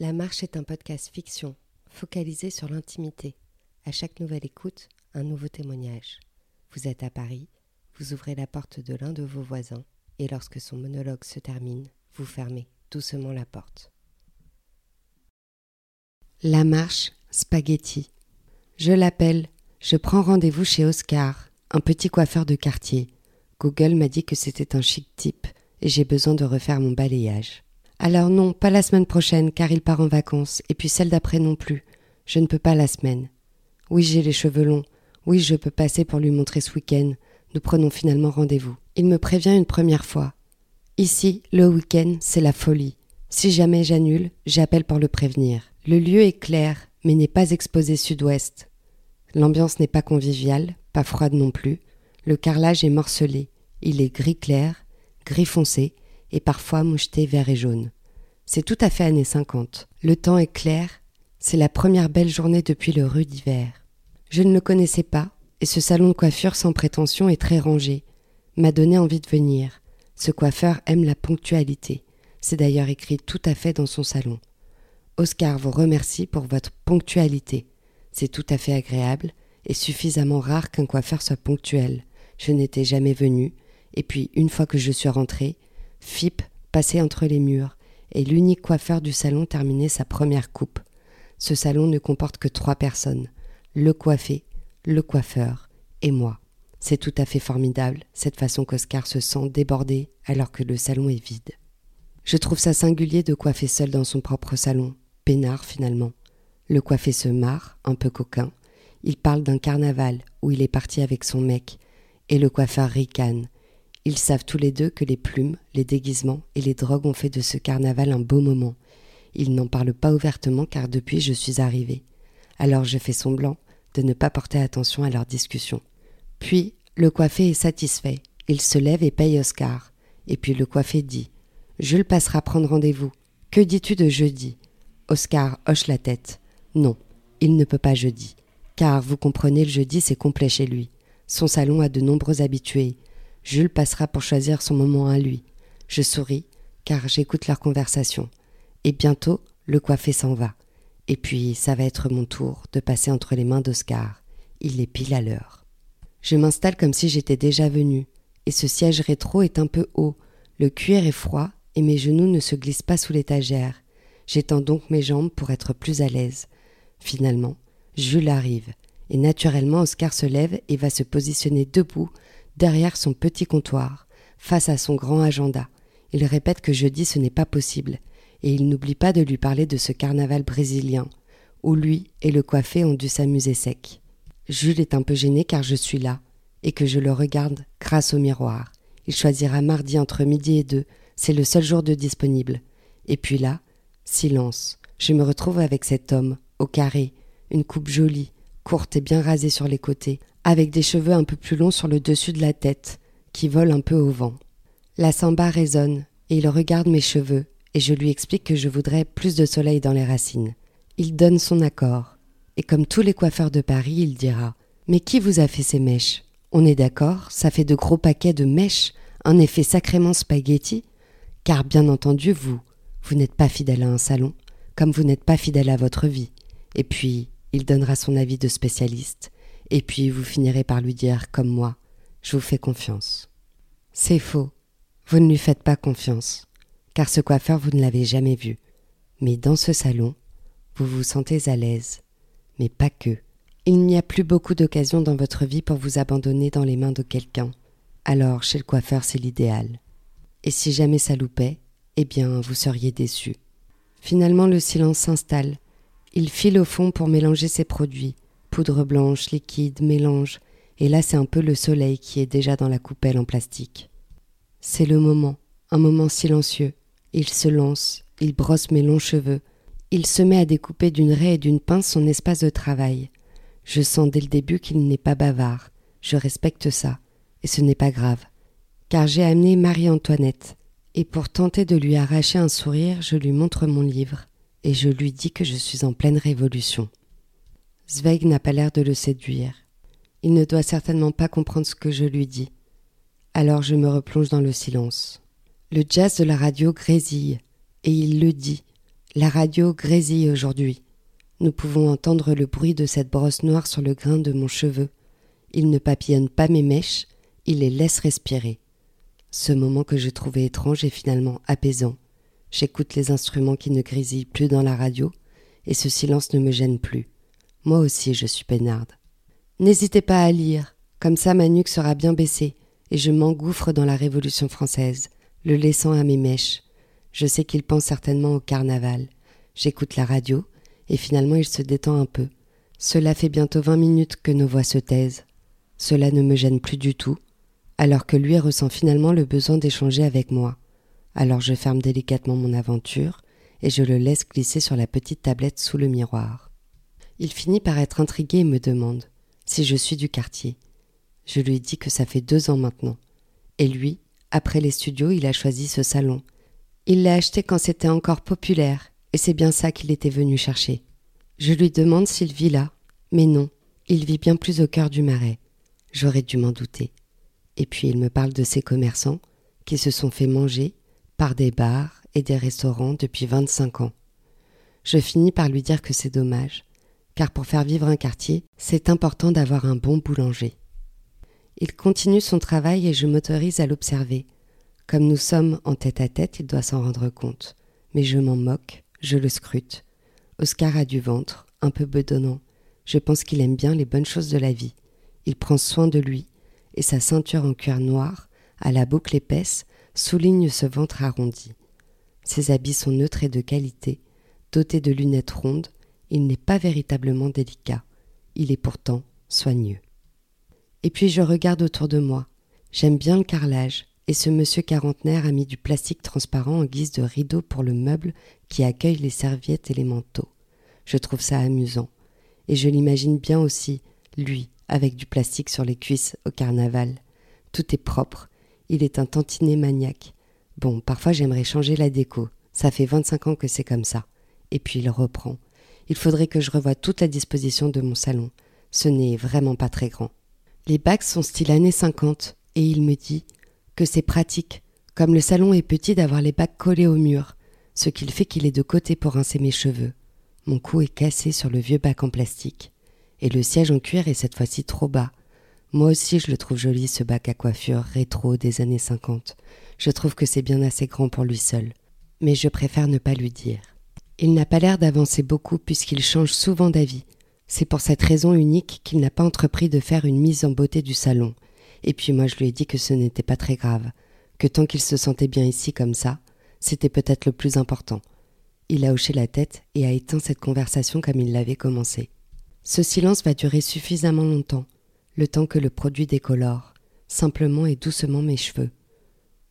La Marche est un podcast fiction, focalisé sur l'intimité. À chaque nouvelle écoute, un nouveau témoignage. Vous êtes à Paris, vous ouvrez la porte de l'un de vos voisins, et lorsque son monologue se termine, vous fermez doucement la porte. La Marche, spaghetti. Je l'appelle, je prends rendez-vous chez Oscar, un petit coiffeur de quartier. Google m'a dit que c'était un chic type, et j'ai besoin de refaire mon balayage. Alors non, pas la semaine prochaine, car il part en vacances, et puis celle d'après non plus. Je ne peux pas la semaine. Oui, j'ai les cheveux longs. Oui, je peux passer pour lui montrer ce week-end. Nous prenons finalement rendez-vous. Il me prévient une première fois. Ici, le week-end, c'est la folie. Si jamais j'annule, j'appelle pour le prévenir. Le lieu est clair, mais n'est pas exposé sud-ouest. L'ambiance n'est pas conviviale, pas froide non plus. Le carrelage est morcelé. Il est gris clair, gris foncé, et parfois moucheté vert et jaune. C'est tout à fait années 50. Le temps est clair, c'est la première belle journée depuis le rue d'hiver. Je ne le connaissais pas, et ce salon de coiffure sans prétention est très rangé. M'a donné envie de venir. Ce coiffeur aime la ponctualité. C'est d'ailleurs écrit tout à fait dans son salon. Oscar vous remercie pour votre ponctualité. C'est tout à fait agréable et suffisamment rare qu'un coiffeur soit ponctuel. Je n'étais jamais venu, et puis une fois que je suis rentré, Philippe passait entre les murs, et l'unique coiffeur du salon terminait sa première coupe. Ce salon ne comporte que trois personnes le coiffé, le coiffeur et moi. C'est tout à fait formidable, cette façon qu'Oscar se sent débordé alors que le salon est vide. Je trouve ça singulier de coiffer seul dans son propre salon, peinard finalement. Le coiffé se marre, un peu coquin. Il parle d'un carnaval où il est parti avec son mec, et le coiffeur ricane, ils savent tous les deux que les plumes, les déguisements et les drogues ont fait de ce carnaval un beau moment. Ils n'en parlent pas ouvertement car depuis je suis arrivée. Alors je fais semblant de ne pas porter attention à leur discussion. Puis le coiffé est satisfait. Il se lève et paye Oscar. Et puis le coiffé dit Jules passera prendre rendez-vous. Que dis-tu de jeudi? Oscar hoche la tête. Non, il ne peut pas jeudi. Car vous comprenez, le jeudi c'est complet chez lui. Son salon a de nombreux habitués. Jules passera pour choisir son moment à lui. Je souris, car j'écoute leur conversation. Et bientôt, le coiffé s'en va. Et puis, ça va être mon tour de passer entre les mains d'Oscar. Il est pile à l'heure. Je m'installe comme si j'étais déjà venu, et ce siège rétro est un peu haut. Le cuir est froid, et mes genoux ne se glissent pas sous l'étagère. J'étends donc mes jambes pour être plus à l'aise. Finalement, Jules arrive, et naturellement Oscar se lève et va se positionner debout derrière son petit comptoir, face à son grand agenda. Il répète que jeudi ce n'est pas possible, et il n'oublie pas de lui parler de ce carnaval brésilien, où lui et le coiffé ont dû s'amuser sec. Jules est un peu gêné car je suis là, et que je le regarde grâce au miroir. Il choisira mardi entre midi et deux, c'est le seul jour de disponible. Et puis là, silence. Je me retrouve avec cet homme, au carré, une coupe jolie, courte et bien rasée sur les côtés, avec des cheveux un peu plus longs sur le dessus de la tête, qui volent un peu au vent. La samba résonne, et il regarde mes cheveux, et je lui explique que je voudrais plus de soleil dans les racines. Il donne son accord, et comme tous les coiffeurs de Paris, il dira Mais qui vous a fait ces mèches? On est d'accord, ça fait de gros paquets de mèches, un effet sacrément spaghetti Car bien entendu, vous, vous n'êtes pas fidèle à un salon, comme vous n'êtes pas fidèle à votre vie. Et puis, il donnera son avis de spécialiste, et puis vous finirez par lui dire, comme moi, je vous fais confiance. C'est faux. Vous ne lui faites pas confiance, car ce coiffeur vous ne l'avez jamais vu. Mais dans ce salon, vous vous sentez à l'aise. Mais pas que. Il n'y a plus beaucoup d'occasions dans votre vie pour vous abandonner dans les mains de quelqu'un. Alors, chez le coiffeur, c'est l'idéal. Et si jamais ça loupait, eh bien, vous seriez déçu. Finalement, le silence s'installe. Il file au fond pour mélanger ses produits, poudre blanche, liquide, mélange, et là c'est un peu le soleil qui est déjà dans la coupelle en plastique. C'est le moment, un moment silencieux. Il se lance, il brosse mes longs cheveux, il se met à découper d'une raie et d'une pince son espace de travail. Je sens dès le début qu'il n'est pas bavard, je respecte ça, et ce n'est pas grave, car j'ai amené Marie-Antoinette, et pour tenter de lui arracher un sourire, je lui montre mon livre, et je lui dis que je suis en pleine révolution. Zweig n'a pas l'air de le séduire. Il ne doit certainement pas comprendre ce que je lui dis. Alors je me replonge dans le silence. Le jazz de la radio grésille, et il le dit. La radio grésille aujourd'hui. Nous pouvons entendre le bruit de cette brosse noire sur le grain de mon cheveu. Il ne papillonne pas mes mèches, il les laisse respirer. Ce moment que je trouvais étrange est finalement apaisant. J'écoute les instruments qui ne grésillent plus dans la radio, et ce silence ne me gêne plus. Moi aussi je suis peinarde. N'hésitez pas à lire, comme ça ma nuque sera bien baissée, et je m'engouffre dans la Révolution française, le laissant à mes mèches. Je sais qu'il pense certainement au carnaval. J'écoute la radio, et finalement il se détend un peu. Cela fait bientôt vingt minutes que nos voix se taisent. Cela ne me gêne plus du tout, alors que lui ressent finalement le besoin d'échanger avec moi. Alors je ferme délicatement mon aventure, et je le laisse glisser sur la petite tablette sous le miroir. Il finit par être intrigué et me demande si je suis du quartier. Je lui dis que ça fait deux ans maintenant. Et lui, après les studios, il a choisi ce salon. Il l'a acheté quand c'était encore populaire, et c'est bien ça qu'il était venu chercher. Je lui demande s'il vit là, mais non, il vit bien plus au cœur du marais. J'aurais dû m'en douter. Et puis il me parle de ces commerçants qui se sont fait manger par des bars et des restaurants depuis vingt-cinq ans. Je finis par lui dire que c'est dommage, car pour faire vivre un quartier, c'est important d'avoir un bon boulanger. Il continue son travail et je m'autorise à l'observer. Comme nous sommes en tête à tête, il doit s'en rendre compte. Mais je m'en moque, je le scrute. Oscar a du ventre, un peu bedonnant. Je pense qu'il aime bien les bonnes choses de la vie. Il prend soin de lui, et sa ceinture en cuir noir, à la boucle épaisse, souligne ce ventre arrondi. Ses habits sont neutres et de qualité, dotés de lunettes rondes, il n'est pas véritablement délicat, il est pourtant soigneux. Et puis je regarde autour de moi. J'aime bien le carrelage, et ce monsieur quarantenaire a mis du plastique transparent en guise de rideau pour le meuble qui accueille les serviettes et les manteaux. Je trouve ça amusant. Et je l'imagine bien aussi, lui, avec du plastique sur les cuisses au carnaval. Tout est propre. Il est un tantinet maniaque. Bon, parfois j'aimerais changer la déco. Ça fait vingt-cinq ans que c'est comme ça. Et puis il reprend. Il faudrait que je revoie toute la disposition de mon salon. Ce n'est vraiment pas très grand. Les bacs sont style années 50 et il me dit que c'est pratique, comme le salon est petit d'avoir les bacs collés au mur, ce qui fait qu'il est de côté pour rincer mes cheveux. Mon cou est cassé sur le vieux bac en plastique et le siège en cuir est cette fois-ci trop bas. Moi aussi je le trouve joli ce bac à coiffure rétro des années 50. Je trouve que c'est bien assez grand pour lui seul. Mais je préfère ne pas lui dire. Il n'a pas l'air d'avancer beaucoup puisqu'il change souvent d'avis c'est pour cette raison unique qu'il n'a pas entrepris de faire une mise en beauté du salon. Et puis moi je lui ai dit que ce n'était pas très grave, que tant qu'il se sentait bien ici comme ça, c'était peut-être le plus important. Il a hoché la tête et a éteint cette conversation comme il l'avait commencé. Ce silence va durer suffisamment longtemps, le temps que le produit décolore, simplement et doucement mes cheveux.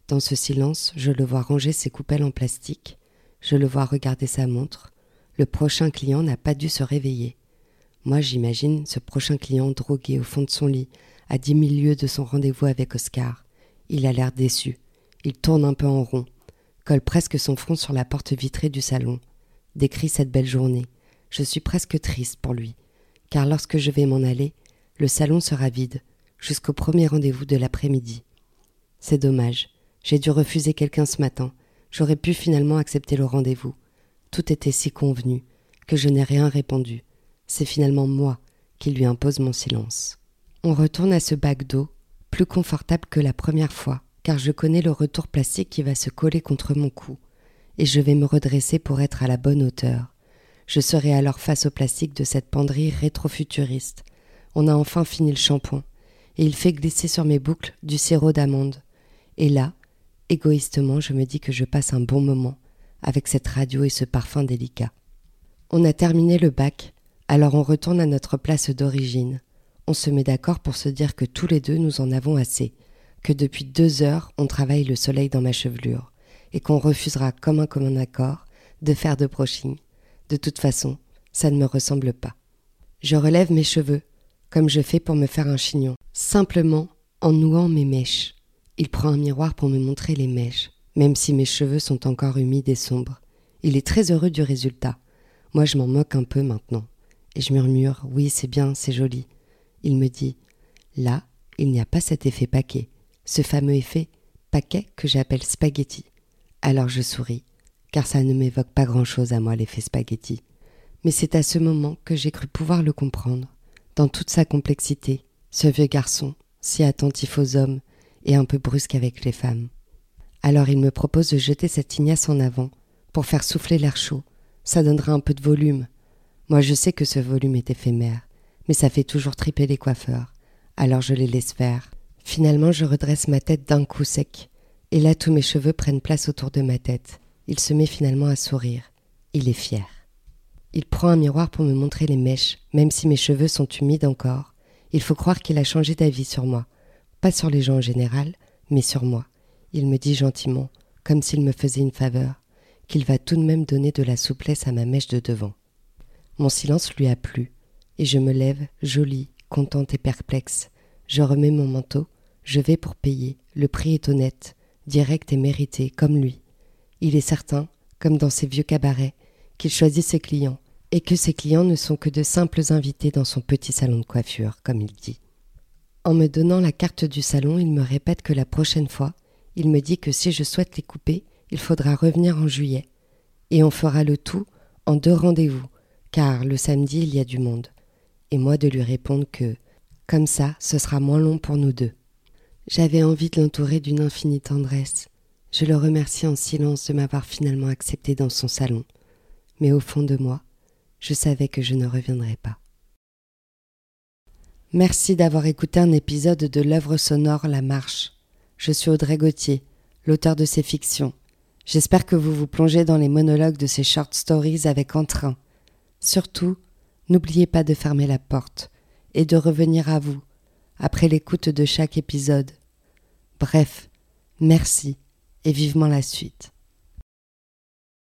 Dans ce silence, je le vois ranger ses coupelles en plastique, je le vois regarder sa montre. Le prochain client n'a pas dû se réveiller. Moi, j'imagine ce prochain client drogué au fond de son lit, à dix mille lieues de son rendez-vous avec Oscar. Il a l'air déçu. Il tourne un peu en rond, colle presque son front sur la porte vitrée du salon, décrit cette belle journée. Je suis presque triste pour lui, car lorsque je vais m'en aller, le salon sera vide, jusqu'au premier rendez-vous de l'après-midi. C'est dommage. J'ai dû refuser quelqu'un ce matin. J'aurais pu finalement accepter le rendez-vous. Tout était si convenu que je n'ai rien répondu c'est finalement moi qui lui impose mon silence. On retourne à ce bac d'eau, plus confortable que la première fois, car je connais le retour plastique qui va se coller contre mon cou, et je vais me redresser pour être à la bonne hauteur. Je serai alors face au plastique de cette penderie rétrofuturiste. On a enfin fini le shampoing, et il fait glisser sur mes boucles du sirop d'amande. Et là, égoïstement, je me dis que je passe un bon moment avec cette radio et ce parfum délicat. On a terminé le bac, alors on retourne à notre place d'origine. On se met d'accord pour se dire que tous les deux nous en avons assez, que depuis deux heures on travaille le soleil dans ma chevelure, et qu'on refusera comme un commun accord de faire de brushing. De toute façon, ça ne me ressemble pas. Je relève mes cheveux, comme je fais pour me faire un chignon, simplement en nouant mes mèches. Il prend un miroir pour me montrer les mèches, même si mes cheveux sont encore humides et sombres. Il est très heureux du résultat. Moi je m'en moque un peu maintenant et je murmure Oui, c'est bien, c'est joli. Il me dit Là, il n'y a pas cet effet paquet, ce fameux effet paquet que j'appelle spaghetti. Alors je souris. car ça ne m'évoque pas grand-chose à moi l'effet spaghetti. Mais c'est à ce moment que j'ai cru pouvoir le comprendre, dans toute sa complexité, ce vieux garçon, si attentif aux hommes et un peu brusque avec les femmes. Alors il me propose de jeter cette ignace en avant, pour faire souffler l'air chaud. Ça donnera un peu de volume. Moi je sais que ce volume est éphémère, mais ça fait toujours triper les coiffeurs. Alors je les laisse faire. Finalement je redresse ma tête d'un coup sec, et là tous mes cheveux prennent place autour de ma tête. Il se met finalement à sourire. Il est fier. Il prend un miroir pour me montrer les mèches, même si mes cheveux sont humides encore. Il faut croire qu'il a changé d'avis sur moi. Pas sur les gens en général, mais sur moi. Il me dit gentiment, comme s'il me faisait une faveur qu'il va tout de même donner de la souplesse à ma mèche de devant. Mon silence lui a plu, et je me lève, jolie, contente et perplexe. Je remets mon manteau, je vais pour payer. Le prix est honnête, direct et mérité, comme lui. Il est certain, comme dans ses vieux cabarets, qu'il choisit ses clients, et que ses clients ne sont que de simples invités dans son petit salon de coiffure, comme il dit. En me donnant la carte du salon, il me répète que la prochaine fois, il me dit que si je souhaite les couper, il faudra revenir en juillet. Et on fera le tout en deux rendez-vous, car le samedi il y a du monde. Et moi de lui répondre que, comme ça, ce sera moins long pour nous deux. J'avais envie de l'entourer d'une infinie tendresse. Je le remercie en silence de m'avoir finalement accepté dans son salon. Mais au fond de moi, je savais que je ne reviendrais pas. Merci d'avoir écouté un épisode de l'œuvre sonore La Marche. Je suis Audrey Gauthier, l'auteur de ces fictions, J'espère que vous vous plongez dans les monologues de ces short stories avec entrain. Surtout, n'oubliez pas de fermer la porte et de revenir à vous après l'écoute de chaque épisode. Bref, merci et vivement la suite.